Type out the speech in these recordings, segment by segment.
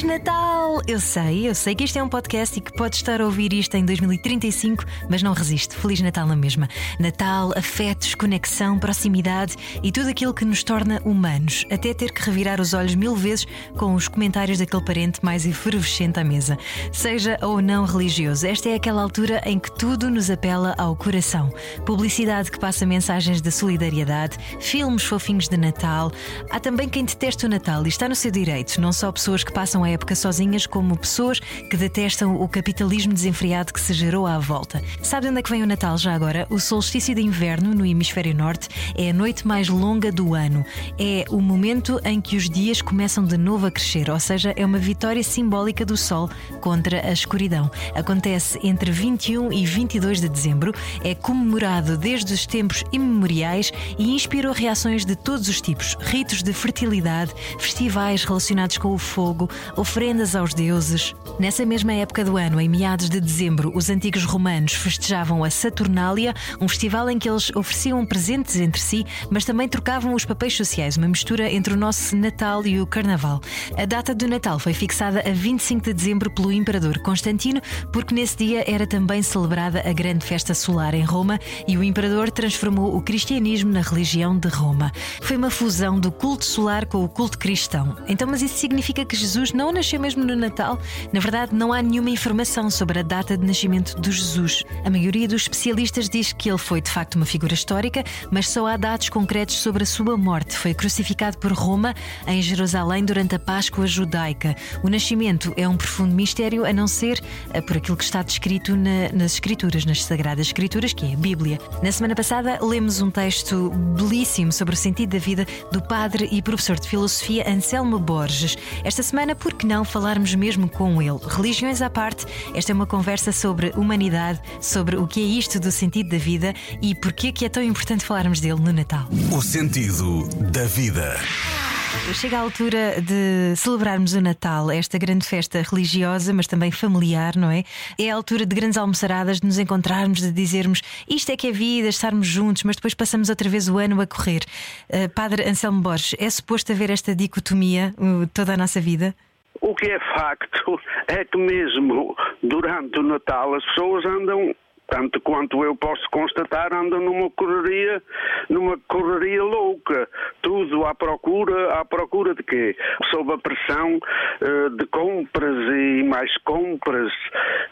Feliz Natal! Eu sei, eu sei que isto é um podcast e que pode estar a ouvir isto em 2035, mas não resiste. Feliz Natal na mesma. Natal, afetos, conexão, proximidade e tudo aquilo que nos torna humanos, até ter que revirar os olhos mil vezes com os comentários daquele parente mais efervescente à mesa. Seja ou não religioso, esta é aquela altura em que tudo nos apela ao coração. Publicidade que passa mensagens de solidariedade, filmes fofinhos de Natal. Há também quem detesta o Natal e está no seu direito, não só pessoas que passam a época sozinhas, como pessoas que detestam o capitalismo desenfreado que se gerou à volta. Sabe onde é que vem o Natal já agora? O solstício de inverno no hemisfério norte é a noite mais longa do ano. É o momento em que os dias começam de novo a crescer, ou seja, é uma vitória simbólica do Sol contra a escuridão. Acontece entre 21 e 22 de dezembro, é comemorado desde os tempos imemoriais e inspirou reações de todos os tipos: ritos de fertilidade, festivais relacionados com o fogo, oferendas aos deuses. Nessa mesma época do ano, em meados de dezembro, os antigos romanos festejavam a Saturnália, um festival em que eles ofereciam presentes entre si, mas também trocavam os papéis sociais, uma mistura entre o nosso Natal e o Carnaval. A data do Natal foi fixada a 25 de dezembro pelo imperador Constantino, porque nesse dia era também celebrada a grande festa solar em Roma e o imperador transformou o cristianismo na religião de Roma. Foi uma fusão do culto solar com o culto cristão. Então, mas isso significa que Jesus não nasceu mesmo no Natal? Na verdade, não há nenhuma informação sobre a data de nascimento de Jesus. A maioria dos especialistas diz que ele foi de facto uma figura histórica, mas só há dados concretos sobre a sua morte. Foi crucificado por Roma em Jerusalém durante a Páscoa judaica. O nascimento é um profundo mistério, a não ser eh, por aquilo que está descrito na- nas Escrituras, nas Sagradas Escrituras, que é a Bíblia. Na semana passada, lemos um texto belíssimo sobre o sentido da vida do padre e professor de filosofia Anselmo Borges. Esta semana, por que não falarmos mesmo com ele? Religiões à parte, esta é uma conversa sobre humanidade, sobre o que é isto do sentido da vida e porquê que é tão importante falarmos dele no Natal. O sentido da vida. Chega a altura de celebrarmos o Natal, esta grande festa religiosa, mas também familiar, não é? É a altura de grandes almoçaradas, de nos encontrarmos, de dizermos isto é que é vida, estarmos juntos, mas depois passamos outra vez o ano a correr. Uh, Padre Anselmo Borges, é suposto haver esta dicotomia uh, toda a nossa vida? O que é facto é que mesmo durante o Natal as pessoas andam, tanto quanto eu posso constatar, andam numa correria, numa correria louca. Tudo à procura, à procura de quê? Sob a pressão eh, de compras e mais compras,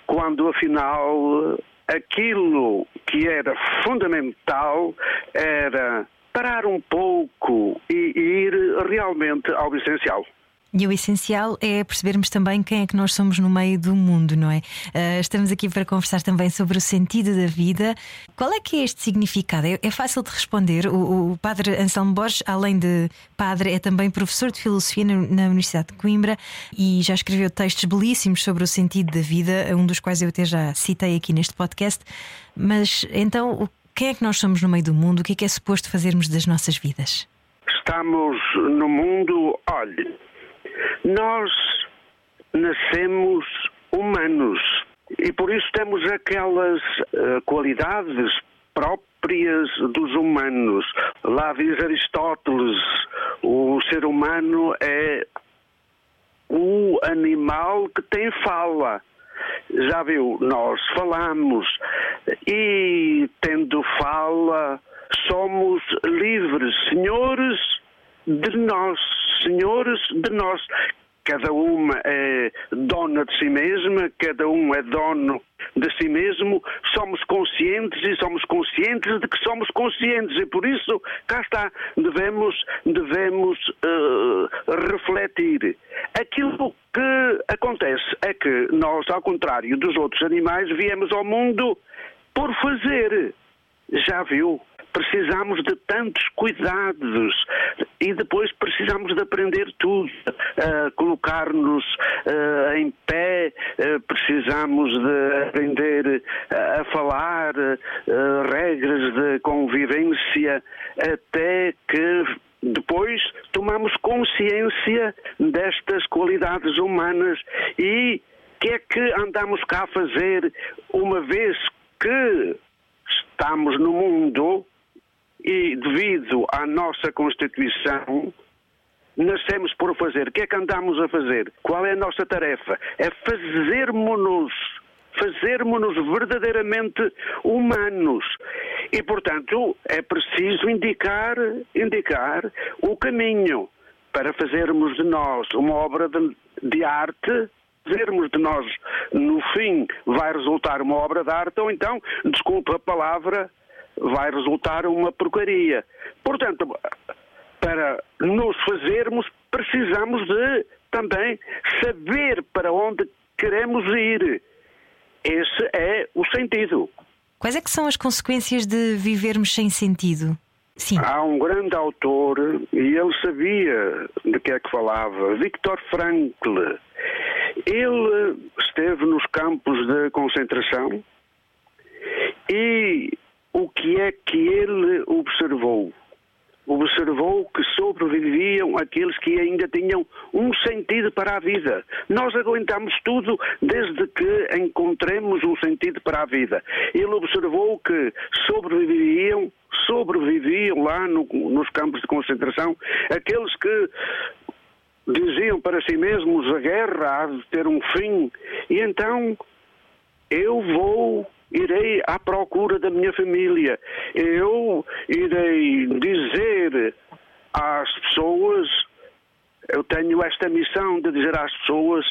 quando afinal eh, aquilo que era fundamental era parar um pouco e ir realmente ao essencial. E o essencial é percebermos também quem é que nós somos no meio do mundo, não é? Uh, estamos aqui para conversar também sobre o sentido da vida. Qual é que é este significado? É, é fácil de responder. O, o, padre Anselmo Borges, além de padre, é também professor de filosofia na, na Universidade de Coimbra e já escreveu textos belíssimos sobre o sentido da vida, um dos quais eu até já citei aqui neste podcast. Mas então, quem é que nós somos no meio do mundo? O que é que é suposto fazermos das nossas vidas? Estamos no mundo, olhe, nós nascemos humanos e por isso temos aquelas uh, qualidades próprias dos humanos. Lá diz Aristóteles: o ser humano é o animal que tem fala. Já viu, nós falamos e, tendo fala, somos livres, senhores de nós, senhores de nós. Cada uma é dona de si mesma, cada um é dono de si mesmo. Somos conscientes e somos conscientes de que somos conscientes e por isso, cá está, devemos, devemos uh, refletir. Aquilo que acontece é que nós, ao contrário dos outros animais, viemos ao mundo por fazer. Já viu? precisamos de tantos cuidados e depois precisamos de aprender tudo, uh, colocar-nos uh, em pé, uh, precisamos de aprender a falar, regras de convivência, até que depois tomamos consciência destas qualidades humanas e que é que andamos cá a fazer uma vez que estamos no mundo e devido à nossa Constituição nascemos por fazer. O que é que andamos a fazer? Qual é a nossa tarefa? É fazermos-nos fazermos-nos verdadeiramente humanos. E, portanto, é preciso indicar, indicar o caminho para fazermos de nós uma obra de, de arte fazermos de nós, no fim, vai resultar uma obra de arte, ou então, desculpa a palavra, vai resultar uma porcaria. Portanto, para nos fazermos, precisamos de também saber para onde queremos ir. Esse é o sentido. Quais é que são as consequências de vivermos sem sentido? Sim. Há um grande autor e ele sabia de que é que falava, Viktor Frankl. Ele esteve nos campos de concentração e o que é que ele observou? observou que sobreviviam aqueles que ainda tinham um sentido para a vida. Nós aguentamos tudo desde que encontremos um sentido para a vida. Ele observou que sobreviviam, sobreviviam lá no, nos campos de concentração aqueles que diziam para si mesmos a guerra há de ter um fim e então eu vou irei à procura da minha família. Eu irei dizer às pessoas, eu tenho esta missão de dizer às pessoas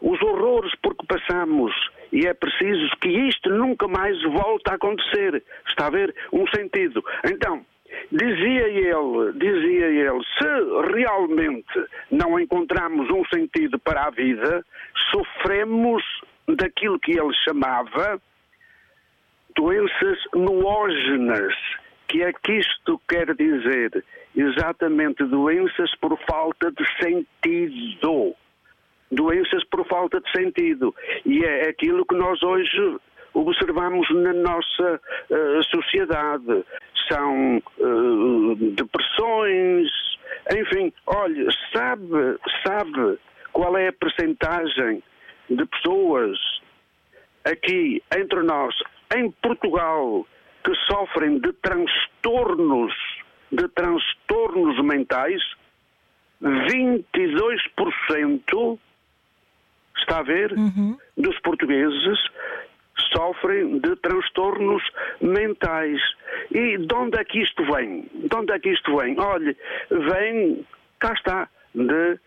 os horrores por que passamos e é preciso que isto nunca mais volte a acontecer. Está a ver um sentido. Então, dizia ele, dizia ele, se realmente não encontramos um sentido para a vida, sofremos daquilo que ele chamava doenças noógenas. Que é que isto quer dizer? Exatamente doenças por falta de sentido. Doenças por falta de sentido. E é aquilo que nós hoje observamos na nossa uh, sociedade. São uh, depressões, enfim, olha, sabe, sabe qual é a percentagem de pessoas aqui entre nós em Portugal que sofrem de transtornos, de transtornos mentais, 22% está a ver, uhum. dos portugueses sofrem de transtornos mentais. E de onde é que isto vem? De onde é que isto vem? Olhe, vem, cá está, de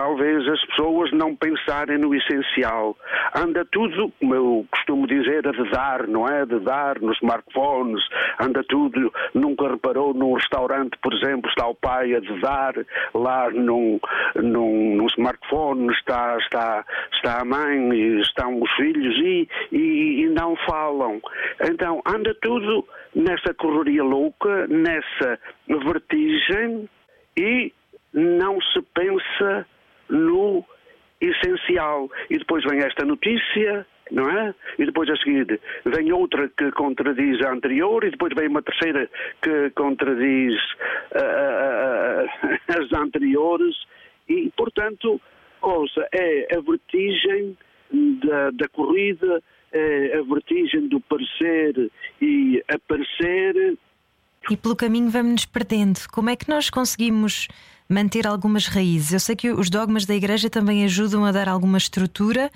talvez as pessoas não pensarem no essencial. Anda tudo, como eu costumo dizer, a dedar, não é? A dedar nos smartphones, anda tudo. Nunca reparou num restaurante, por exemplo, está o pai a dedar lá num, num, num smartphone, está, está, está a mãe e estão os filhos e, e, e não falam. Então, anda tudo nessa correria louca, nessa vertigem e não se pensa no essencial. E depois vem esta notícia, não é? E depois a seguir vem outra que contradiz a anterior, e depois vem uma terceira que contradiz uh, as anteriores, e portanto, é a vertigem da, da corrida, é a vertigem do parecer e aparecer. E pelo caminho vamos nos perdendo. Como é que nós conseguimos manter algumas raízes. Eu sei que os dogmas da Igreja também ajudam a dar alguma estrutura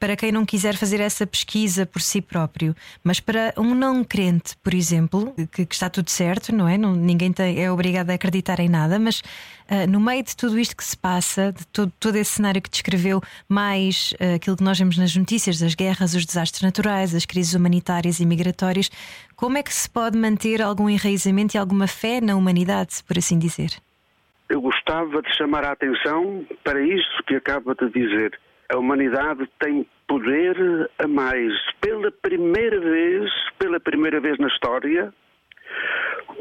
para quem não quiser fazer essa pesquisa por si próprio. Mas para um não crente, por exemplo, que, que está tudo certo, não é? Não, ninguém tem, é obrigado a acreditar em nada, mas uh, no meio de tudo isto que se passa, de todo, todo esse cenário que descreveu, mais uh, aquilo que nós vemos nas notícias, das guerras, os desastres naturais, as crises humanitárias e migratórias, como é que se pode manter algum enraizamento e alguma fé na humanidade, por assim dizer? Eu gostava de chamar a atenção para isso que acaba de dizer. A humanidade tem poder a mais. Pela primeira vez, pela primeira vez na história,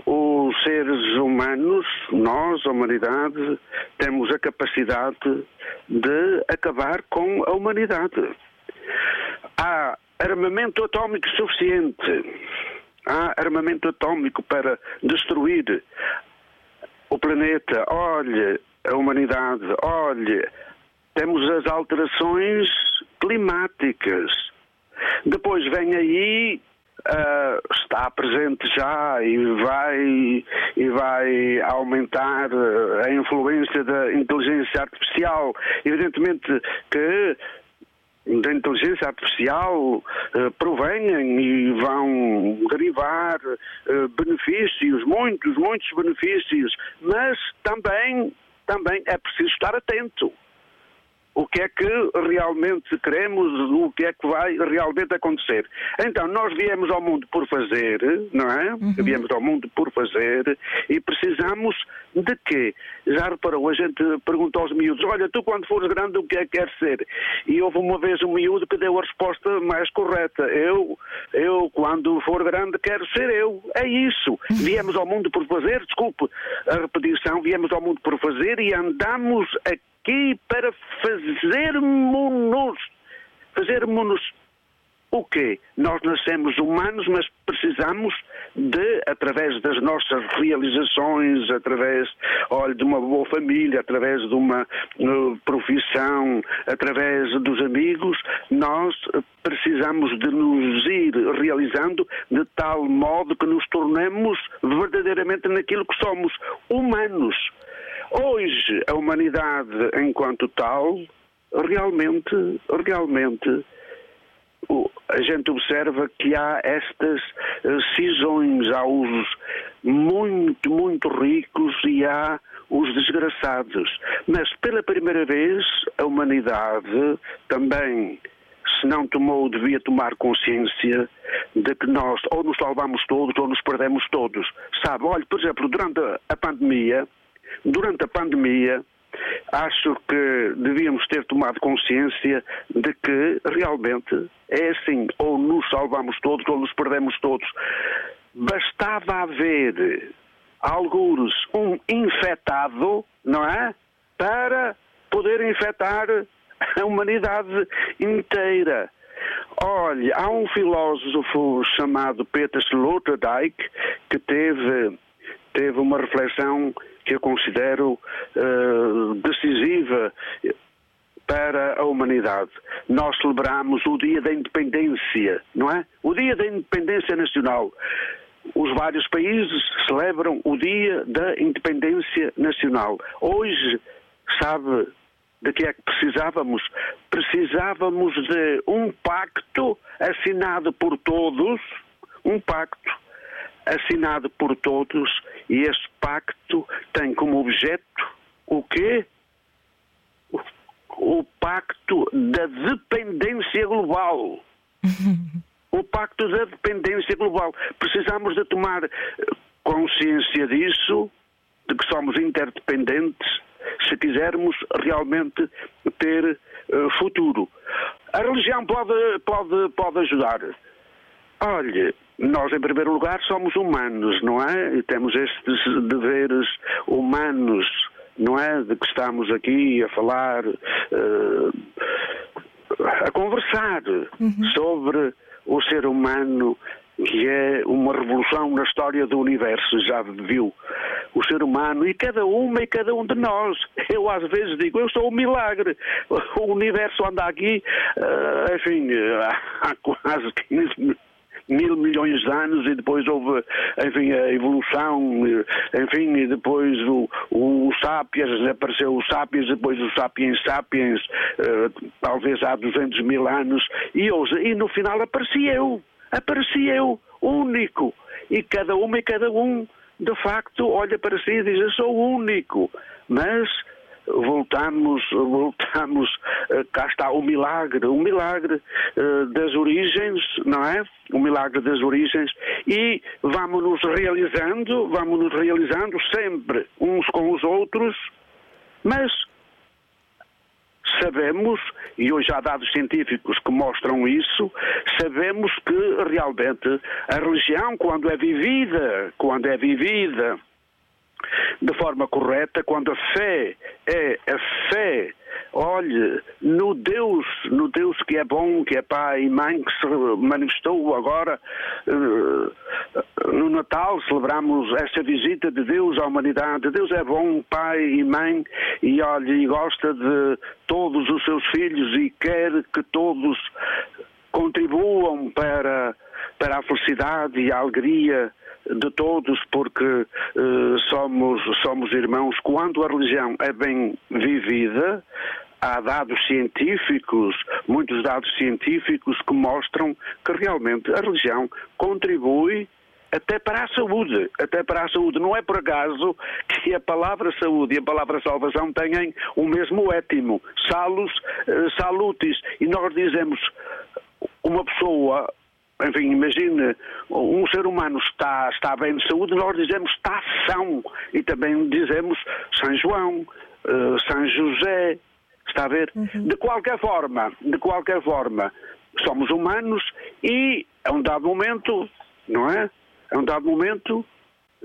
os seres humanos, nós, a humanidade, temos a capacidade de acabar com a humanidade. Há armamento atómico suficiente. Há armamento atómico para destruir planeta, olhe a humanidade, olhe, temos as alterações climáticas. Depois vem aí uh, está presente já e vai, e vai aumentar a influência da inteligência artificial. Evidentemente que da inteligência artificial uh, provenham e vão derivar uh, benefícios, muitos, muitos benefícios, mas também, também é preciso estar atento o que é que realmente queremos, o que é que vai realmente acontecer. Então, nós viemos ao mundo por fazer, não é? Uhum. Viemos ao mundo por fazer e precisamos de quê? Já reparou, a gente pergunta aos miúdos, olha, tu quando fores grande o que é que queres ser? E houve uma vez um miúdo que deu a resposta mais correta. Eu, eu quando for grande quero ser eu. É isso. Viemos ao mundo por fazer, desculpe a repetição, viemos ao mundo por fazer e andamos aqui aqui para fazermos-nos, fazermos-nos o quê? Nós nascemos humanos, mas precisamos de, através das nossas realizações, através olha, de uma boa família, através de uma uh, profissão, através dos amigos, nós precisamos de nos ir realizando de tal modo que nos tornemos verdadeiramente naquilo que somos, humanos. Hoje, a humanidade, enquanto tal, realmente, realmente, a gente observa que há estas eh, cisões, há os muito, muito ricos e há os desgraçados. Mas pela primeira vez a humanidade também, se não tomou, devia tomar consciência de que nós ou nos salvamos todos ou nos perdemos todos. Sabe, olha, por exemplo, durante a pandemia, Durante a pandemia, acho que devíamos ter tomado consciência de que realmente é assim, ou nos salvamos todos ou nos perdemos todos. Bastava haver alguns um infectado, não é? Para poder infectar a humanidade inteira. Olha, há um filósofo chamado Peter Sloterdijk que teve, teve uma reflexão que eu considero uh, decisiva para a humanidade. Nós celebramos o Dia da Independência, não é? O Dia da Independência Nacional. Os vários países celebram o Dia da Independência Nacional. Hoje, sabe de que é que precisávamos? Precisávamos de um pacto assinado por todos, um pacto assinado por todos, e este pacto tem como objeto o quê? O, o pacto da dependência global. o pacto da dependência global. Precisamos de tomar consciência disso, de que somos interdependentes, se quisermos realmente ter uh, futuro. A religião pode, pode, pode ajudar. Olhe, nós, em primeiro lugar, somos humanos, não é? E temos estes deveres humanos, não é? De que estamos aqui a falar, uh, a conversar uhum. sobre o ser humano que é uma revolução na história do universo, já viu o ser humano e cada uma e cada um de nós. Eu às vezes digo, eu sou um milagre. O universo anda aqui, uh, enfim, há quase 15 mil milhões de anos e depois houve, enfim, a evolução, enfim, e depois o, o Sapiens, apareceu o Sapiens, depois o Sapiens Sapiens, uh, talvez há 200 mil anos, e, hoje, e no final apareci eu, apareci eu, único, e cada uma e cada um, de facto, olha para si e diz, eu sou único, mas voltamos, voltamos, eh, cá está o milagre, o milagre uh, das origens, não é? O milagre das origens e vamos-nos realizando, vamos-nos realizando sempre uns com os outros, mas sabemos, e hoje há dados científicos que mostram isso, sabemos que realmente a religião, quando é vivida, quando é vivida de forma correta, quando a fé é a fé, olhe, no Deus, no Deus que é bom, que é Pai e Mãe, que se manifestou agora eh, no Natal, celebramos essa visita de Deus à humanidade. Deus é bom, Pai e Mãe, e olhe, e gosta de todos os seus filhos e quer que todos contribuam para para a felicidade e a alegria de todos, porque uh, somos, somos irmãos. Quando a religião é bem vivida, há dados científicos, muitos dados científicos que mostram que realmente a religião contribui até para a saúde, até para a saúde. Não é por acaso que a palavra saúde e a palavra salvação têm o mesmo étimo, salus, uh, salutis, e nós dizemos uma pessoa enfim, imagine, um ser humano está, está bem de saúde, nós dizemos está são. E também dizemos São João, uh, São José, está a ver? Uhum. De qualquer forma, de qualquer forma, somos humanos e a um dado momento, não é? A um dado momento,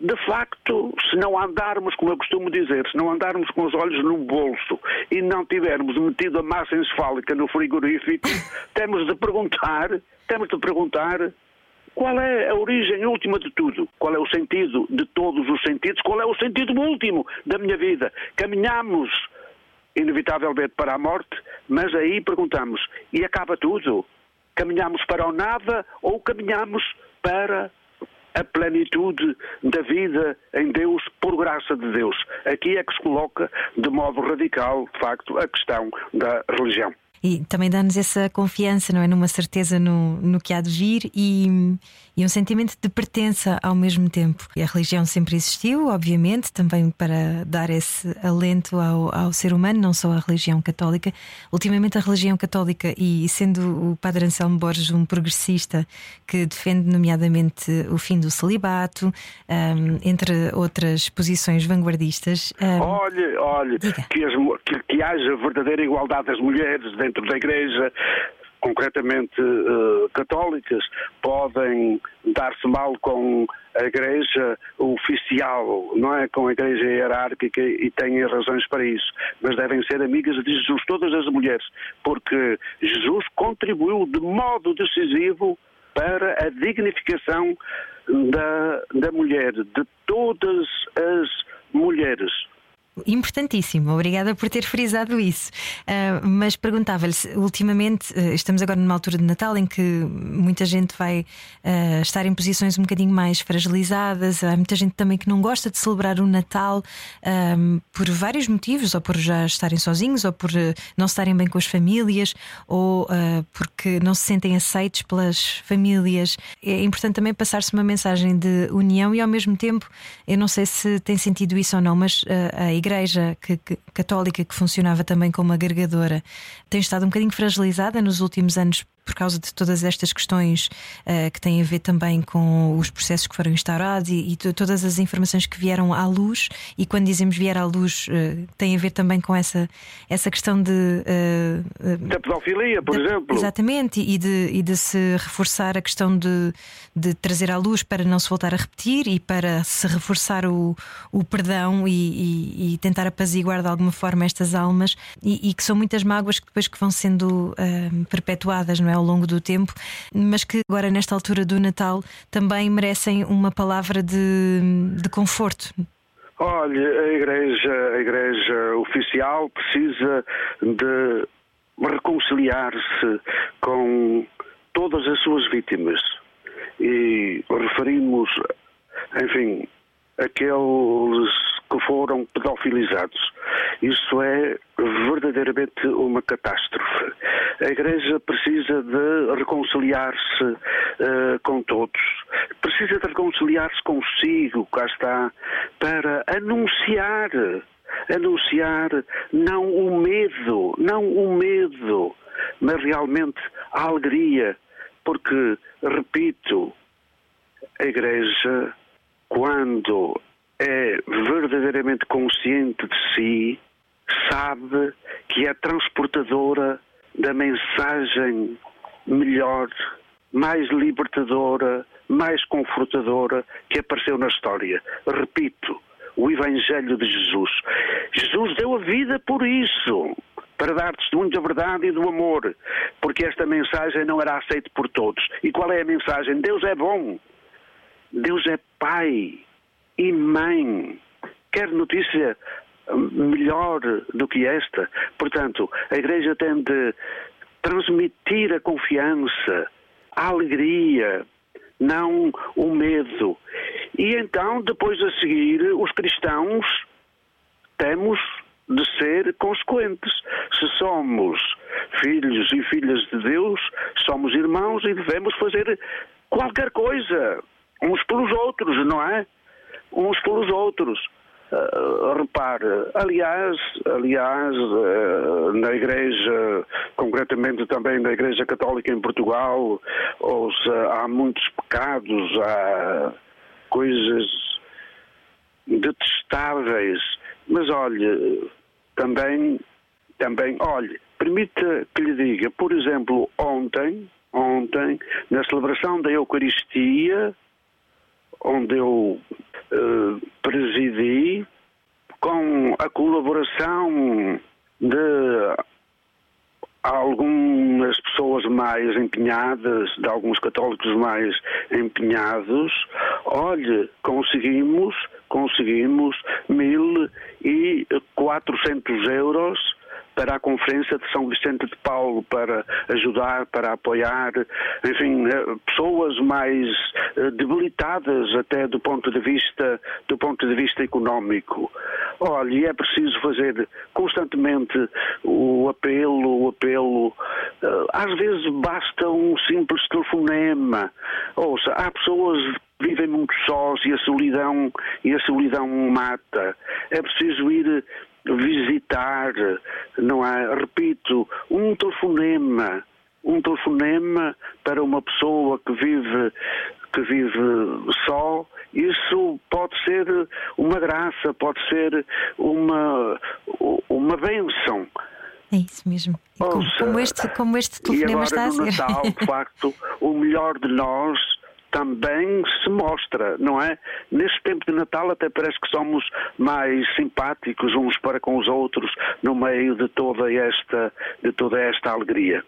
de facto, se não andarmos, como eu costumo dizer, se não andarmos com os olhos no bolso e não tivermos metido a massa encefálica no frigorífico, temos de perguntar, temos de perguntar qual é a origem última de tudo? Qual é o sentido de todos os sentidos? Qual é o sentido último da minha vida? Caminhamos inevitavelmente para a morte, mas aí perguntamos: e acaba tudo? Caminhamos para o nada ou caminhamos para a plenitude da vida em Deus por graça de Deus. Aqui é que se coloca de modo radical, de facto, a questão da religião. E também dá-nos essa confiança, não é? Numa certeza no, no que há de vir e, e um sentimento de pertença ao mesmo tempo. E a religião sempre existiu, obviamente, também para dar esse alento ao, ao ser humano, não só a religião católica. Ultimamente, a religião católica, e sendo o Padre Anselmo Borges um progressista que defende, nomeadamente, o fim do celibato, um, entre outras posições vanguardistas. Um, olhe, olhe, que, as, que, que haja verdadeira igualdade das mulheres dentro da Igreja, concretamente uh, católicas, podem dar-se mal com a Igreja oficial, não é? Com a Igreja hierárquica e têm razões para isso. Mas devem ser amigas de Jesus, todas as mulheres, porque Jesus contribuiu de modo decisivo para a dignificação da, da mulher, de todas as mulheres. Importantíssimo, obrigada por ter frisado isso. Uh, mas perguntava-lhe, ultimamente, uh, estamos agora numa altura de Natal em que muita gente vai uh, estar em posições um bocadinho mais fragilizadas, há muita gente também que não gosta de celebrar o Natal por vários motivos, ou por já estarem sozinhos, ou por não estarem bem com as famílias, ou porque não se sentem aceitos pelas famílias. É importante também passar-se uma mensagem de união e ao mesmo tempo, eu não sei se tem sentido isso ou não, mas a Igreja que, que, católica, que funcionava também como agregadora, tem estado um bocadinho fragilizada nos últimos anos por causa de todas estas questões uh, que têm a ver também com os processos que foram instaurados e, e todas as informações que vieram à luz, e quando dizemos vier à luz, uh, tem a ver também com essa, essa questão de. Uh, da pedofilia, por de, exemplo. Exatamente, e de, e de se reforçar a questão de, de trazer à luz para não se voltar a repetir e para se reforçar o, o perdão e, e, e tentar apaziguar de alguma forma estas almas, e, que são muitas mágoas que depois que vão sendo perpetuadas, não é? Ao longo do tempo, mas que agora, nesta altura do Natal, também merecem uma palavra de, de conforto. Olha, a igreja, a igreja oficial precisa de reconciliar-se com todas as suas vítimas. E referimos, enfim, aqueles que foram pedofilizados. Isso é verdadeiramente uma catástrofe. A Igreja precisa de reconciliar-se uh, com todos, precisa de reconciliar-se consigo, cá está, para anunciar anunciar não o medo, não o medo, mas realmente a alegria, porque, repito, a Igreja, quando é verdadeiramente consciente de si, sabe que é transportadora da mensagem melhor, mais libertadora, mais confortadora que apareceu na história. Repito, o Evangelho de Jesus. Jesus deu a vida por isso, para dar testemunho da verdade e do amor, porque esta mensagem não era aceita por todos. E qual é a mensagem? Deus é bom, Deus é Pai e Mãe. Quer notícia melhor do que esta. Portanto, a Igreja tem de transmitir a confiança, a alegria, não o medo. E então, depois a seguir, os cristãos temos de ser consequentes. Se somos filhos e filhas de Deus, somos irmãos e devemos fazer qualquer coisa, uns pelos outros, não é? Uns pelos outros. Uh, repare, aliás, aliás, uh, na Igreja, concretamente também na Igreja Católica em Portugal, ouça, há muitos pecados, há coisas detestáveis, mas olhe, também, também, olhe, permita que lhe diga, por exemplo, ontem, ontem, na celebração da Eucaristia, onde eu uh, presidi, com a colaboração de algumas pessoas mais empenhadas, de alguns católicos mais empenhados, olhe, conseguimos, conseguimos 1.400 euros para a Conferência de São Vicente de Paulo, para ajudar, para apoiar, enfim, eh, pessoas mais eh, debilitadas até do ponto de vista, do ponto de vista económico. Olha, é preciso fazer constantemente o apelo, o apelo. Eh, às vezes basta um simples telefonema. Ouça, há pessoas vivem muito sós e a solidão e a solidão mata. É preciso ir visitar, não é? Repito, um telefonema, um telefonema para uma pessoa que vive que vive só, isso pode ser uma graça, pode ser uma uma benção. É isso mesmo. Ouça, como, este, como este telefonema está a ser. Natal, de facto, o melhor de nós também se mostra, não é? Neste tempo de Natal até parece que somos mais simpáticos uns para com os outros no meio de toda esta, de toda esta alegria.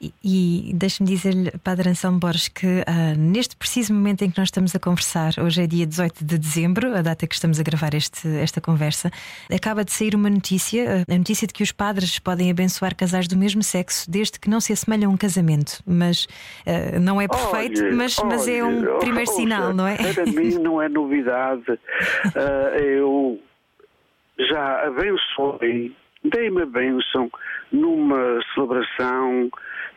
E, e deixe-me dizer-lhe, Padre Anselmo Borges, que uh, neste preciso momento em que nós estamos a conversar, hoje é dia 18 de dezembro, a data que estamos a gravar este, esta conversa, acaba de sair uma notícia, a notícia de que os padres podem abençoar casais do mesmo sexo desde que não se assemelham a um casamento. Mas uh, não é perfeito, olhe, mas, olhe, mas é um primeiro sinal, não é? Para mim não é novidade. Uh, eu já abençoei, dei-me a bênção numa celebração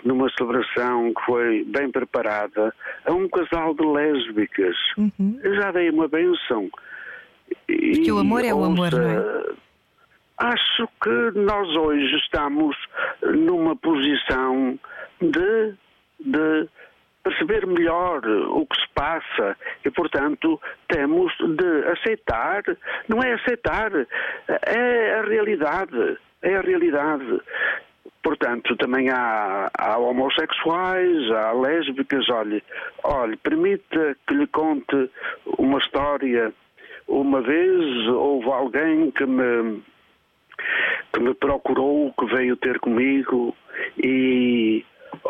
numa celebração que foi bem preparada a um casal de lésbicas. Uhum. Já dei uma benção. Porque e, o amor é o amor, não é? Acho que nós hoje estamos numa posição de, de perceber melhor o que se passa e, portanto, temos de aceitar, não é aceitar, é a realidade, é a realidade. Portanto, também há, há, homossexuais, há lésbicas. Olhe, olhe, permita que lhe conte uma história. Uma vez houve alguém que me, que me procurou, que veio ter comigo e,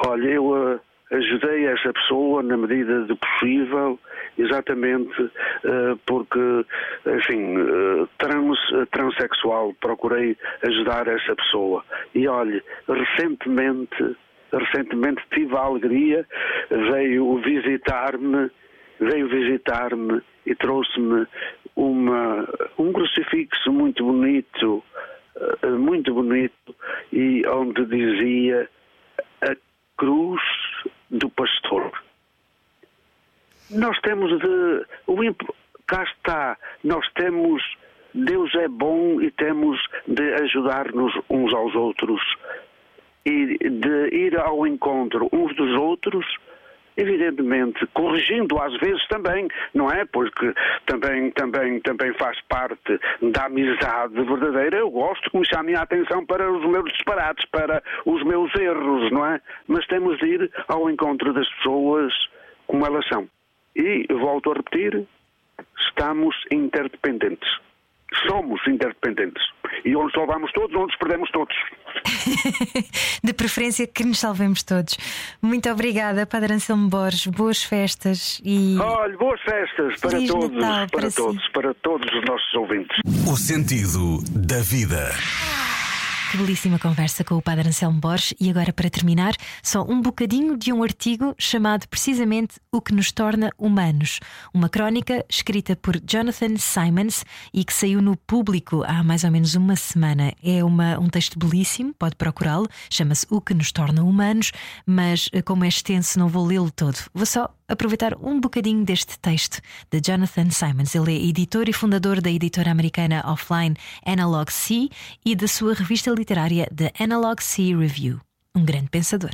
olha, eu ajudei essa pessoa na medida do possível, exatamente uh, porque, uh, trans, transexual, procurei ajudar essa pessoa. E olhe, recentemente, recentemente tive a alegria, veio visitar-me, veio visitar-me e trouxe-me uma, um crucifixo muito bonito, muito bonito, e onde dizia a cruz do pastor. Nós temos de. O, cá está, nós temos. Deus é bom e temos de ajudar-nos uns aos outros e de ir ao encontro uns dos outros evidentemente, corrigindo às vezes também, não é? Porque também, também, também faz parte da amizade verdadeira. Eu gosto que me chamem a atenção para os meus disparates, para os meus erros, não é? Mas temos de ir ao encontro das pessoas como elas são. E, volto a repetir, estamos interdependentes somos interdependentes. E onde salvamos todos, onde nos perdemos todos. de preferência que nos salvemos todos. Muito obrigada, Padre Anselmo Borges. Boas festas e. Olha, boas festas para Feliz todos, Natal, para, para todos, si. para todos os nossos ouvintes. O sentido da vida. Que belíssima conversa com o Padre Anselmo Borges. E agora, para terminar, só um bocadinho de um artigo chamado precisamente O que nos torna humanos. Uma crónica escrita por Jonathan Simons e que saiu no público há mais ou menos uma semana. É uma, um texto belíssimo, pode procurá-lo. Chama-se O que nos torna humanos, mas eh, como é extenso, não vou lê-lo todo. Vou só aproveitar um bocadinho deste texto de Jonathan Simons. Ele é editor e fundador da editora americana offline Analog C e da sua revista literária The Analog C Review. Um grande pensador.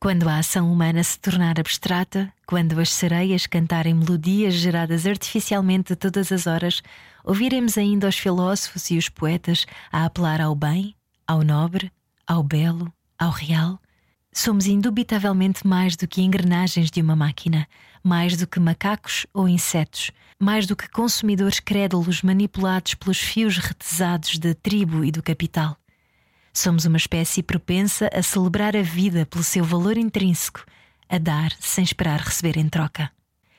Quando a ação humana se tornar abstrata, quando as sereias cantarem melodias geradas artificialmente todas as horas, ouviremos ainda os filósofos e os poetas a apelar ao bem, ao nobre, ao belo, ao real Somos indubitavelmente mais do que engrenagens de uma máquina, mais do que macacos ou insetos, mais do que consumidores crédulos manipulados pelos fios retesados da tribo e do capital. Somos uma espécie propensa a celebrar a vida pelo seu valor intrínseco, a dar sem esperar receber em troca.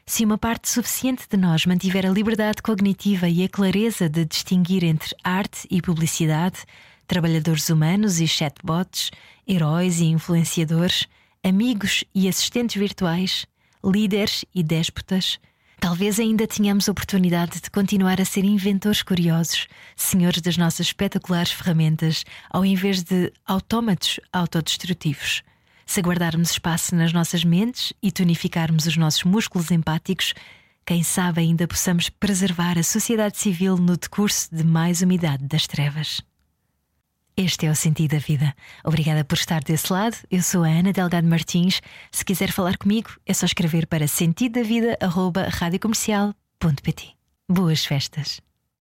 Se uma parte suficiente de nós mantiver a liberdade cognitiva e a clareza de distinguir entre arte e publicidade, trabalhadores humanos e chatbots, heróis e influenciadores, amigos e assistentes virtuais, líderes e déspotas. Talvez ainda tenhamos oportunidade de continuar a ser inventores curiosos, senhores das nossas espetaculares ferramentas, ao invés de autómatos autodestrutivos. Se guardarmos espaço nas nossas mentes e tonificarmos os nossos músculos empáticos, quem sabe ainda possamos preservar a sociedade civil no decurso de mais umidade das trevas. Este é o sentido da vida. Obrigada por estar desse lado. Eu sou a Ana Delgado Martins. Se quiser falar comigo, é só escrever para sentidodavida.radiocomercial.pt. Boas festas.